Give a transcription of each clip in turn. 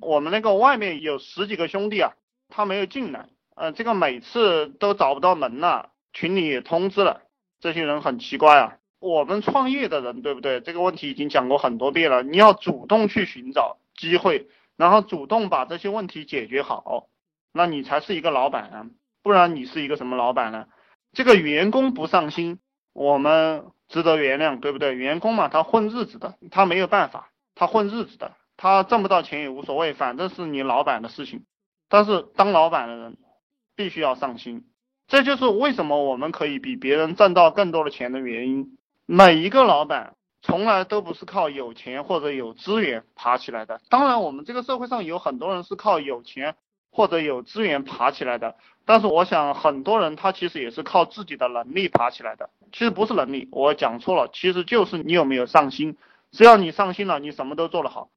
我们那个外面有十几个兄弟啊，他没有进来，呃，这个每次都找不到门了，群里也通知了，这些人很奇怪啊。我们创业的人，对不对？这个问题已经讲过很多遍了，你要主动去寻找机会，然后主动把这些问题解决好，那你才是一个老板啊，不然你是一个什么老板呢？这个员工不上心，我们值得原谅，对不对？员工嘛，他混日子的，他没有办法，他混日子的。他挣不到钱也无所谓，反正是你老板的事情。但是当老板的人必须要上心，这就是为什么我们可以比别人挣到更多的钱的原因。每一个老板从来都不是靠有钱或者有资源爬起来的。当然，我们这个社会上有很多人是靠有钱或者有资源爬起来的。但是我想很多人他其实也是靠自己的能力爬起来的。其实不是能力，我讲错了，其实就是你有没有上心。只要你上心了，你什么都做得好。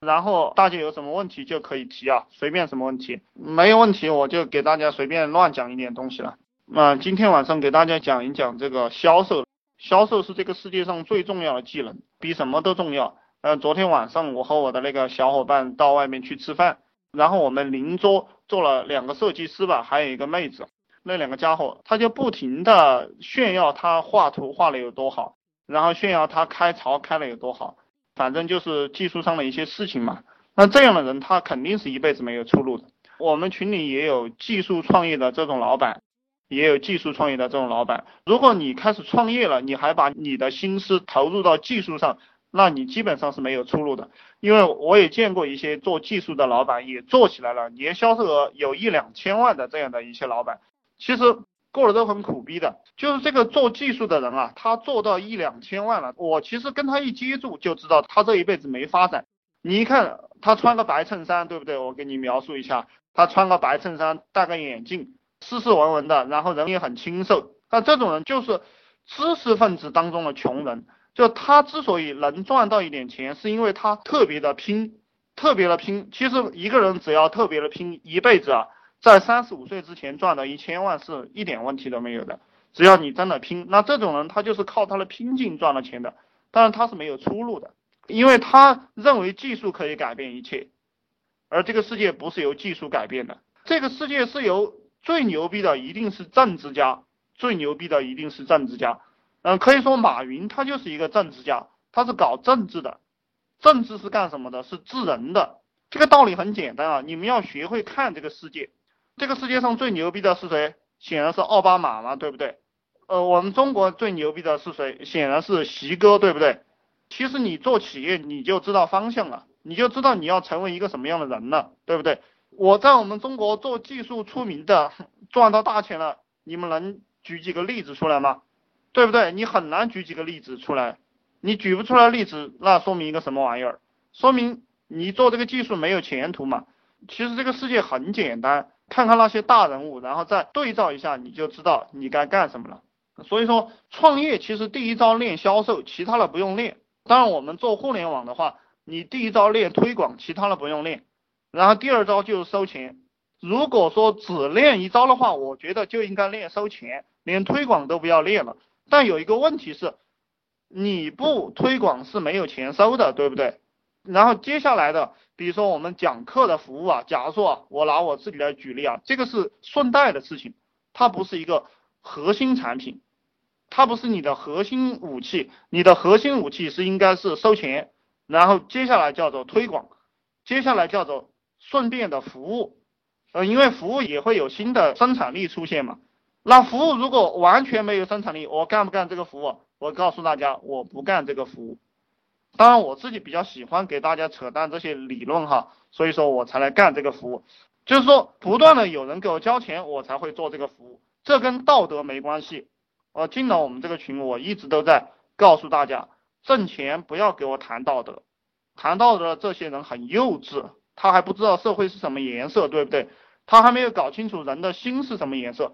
然后大家有什么问题就可以提啊，随便什么问题，没有问题我就给大家随便乱讲一点东西了。那今天晚上给大家讲一讲这个销售，销售是这个世界上最重要的技能，比什么都重要。呃，昨天晚上我和我的那个小伙伴到外面去吃饭，然后我们邻桌坐了两个设计师吧，还有一个妹子，那两个家伙他就不停的炫耀他画图画的有多好，然后炫耀他开槽开的有多好。反正就是技术上的一些事情嘛，那这样的人他肯定是一辈子没有出路的。我们群里也有技术创业的这种老板，也有技术创业的这种老板。如果你开始创业了，你还把你的心思投入到技术上，那你基本上是没有出路的。因为我也见过一些做技术的老板也做起来了，年销售额有一两千万的这样的一些老板，其实。过得都很苦逼的，就是这个做技术的人啊，他做到一两千万了，我其实跟他一接触就知道他这一辈子没发展。你一看他穿个白衬衫，对不对？我给你描述一下，他穿个白衬衫，戴个眼镜，斯斯文文的，然后人也很清瘦。那这种人就是知识分子当中的穷人。就他之所以能赚到一点钱，是因为他特别的拼，特别的拼。其实一个人只要特别的拼，一辈子啊。在三十五岁之前赚到一千万是一点问题都没有的，只要你真的拼，那这种人他就是靠他的拼劲赚了钱的，当然他是没有出路的，因为他认为技术可以改变一切，而这个世界不是由技术改变的，这个世界是由最牛逼的一定是政治家，最牛逼的一定是政治家，嗯，可以说马云他就是一个政治家，他是搞政治的，政治是干什么的？是治人的，这个道理很简单啊，你们要学会看这个世界。这个世界上最牛逼的是谁？显然是奥巴马嘛，对不对？呃，我们中国最牛逼的是谁？显然是习哥，对不对？其实你做企业你就知道方向了，你就知道你要成为一个什么样的人了，对不对？我在我们中国做技术出名的，赚到大钱了，你们能举几个例子出来吗？对不对？你很难举几个例子出来，你举不出来例子，那说明一个什么玩意儿？说明你做这个技术没有前途嘛？其实这个世界很简单。看看那些大人物，然后再对照一下，你就知道你该干什么了。所以说，创业其实第一招练销售，其他的不用练。当然，我们做互联网的话，你第一招练推广，其他的不用练。然后第二招就是收钱。如果说只练一招的话，我觉得就应该练收钱，连推广都不要练了。但有一个问题是，你不推广是没有钱收的，对不对？然后接下来的。比如说我们讲课的服务啊，假如说啊，我拿我自己来举例啊，这个是顺带的事情，它不是一个核心产品，它不是你的核心武器，你的核心武器是应该是收钱，然后接下来叫做推广，接下来叫做顺便的服务，呃，因为服务也会有新的生产力出现嘛，那服务如果完全没有生产力，我干不干这个服务？我告诉大家，我不干这个服务。当然，我自己比较喜欢给大家扯淡这些理论哈，所以说我才来干这个服务。就是说，不断的有人给我交钱，我才会做这个服务。这跟道德没关系。我进了我们这个群，我一直都在告诉大家，挣钱不要给我谈道德，谈道德的这些人很幼稚，他还不知道社会是什么颜色，对不对？他还没有搞清楚人的心是什么颜色。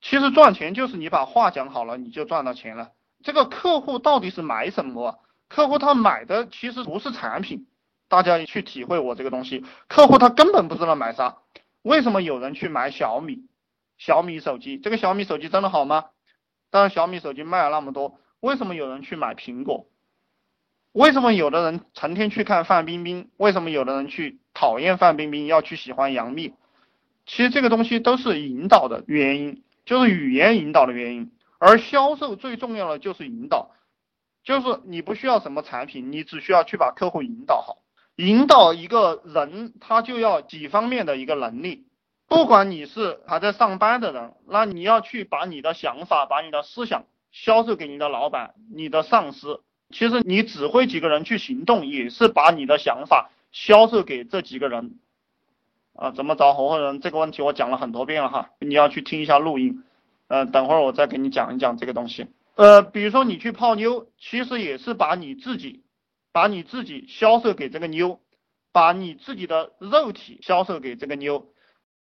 其实赚钱就是你把话讲好了，你就赚到钱了。这个客户到底是买什么？客户他买的其实不是产品，大家去体会我这个东西。客户他根本不知道买啥。为什么有人去买小米？小米手机，这个小米手机真的好吗？当然小米手机卖了那么多，为什么有人去买苹果？为什么有的人成天去看范冰冰？为什么有的人去讨厌范冰冰，要去喜欢杨幂。其实这个东西都是引导的原因，就是语言引导的原因。而销售最重要的就是引导，就是你不需要什么产品，你只需要去把客户引导好。引导一个人，他就要几方面的一个能力。不管你是还在上班的人，那你要去把你的想法、把你的思想销售给你的老板、你的上司。其实你指挥几个人去行动，也是把你的想法销售给这几个人。啊，怎么找合伙人这个问题我讲了很多遍了哈，你要去听一下录音。呃，等会儿我再给你讲一讲这个东西。呃，比如说你去泡妞，其实也是把你自己，把你自己销售给这个妞，把你自己的肉体销售给这个妞。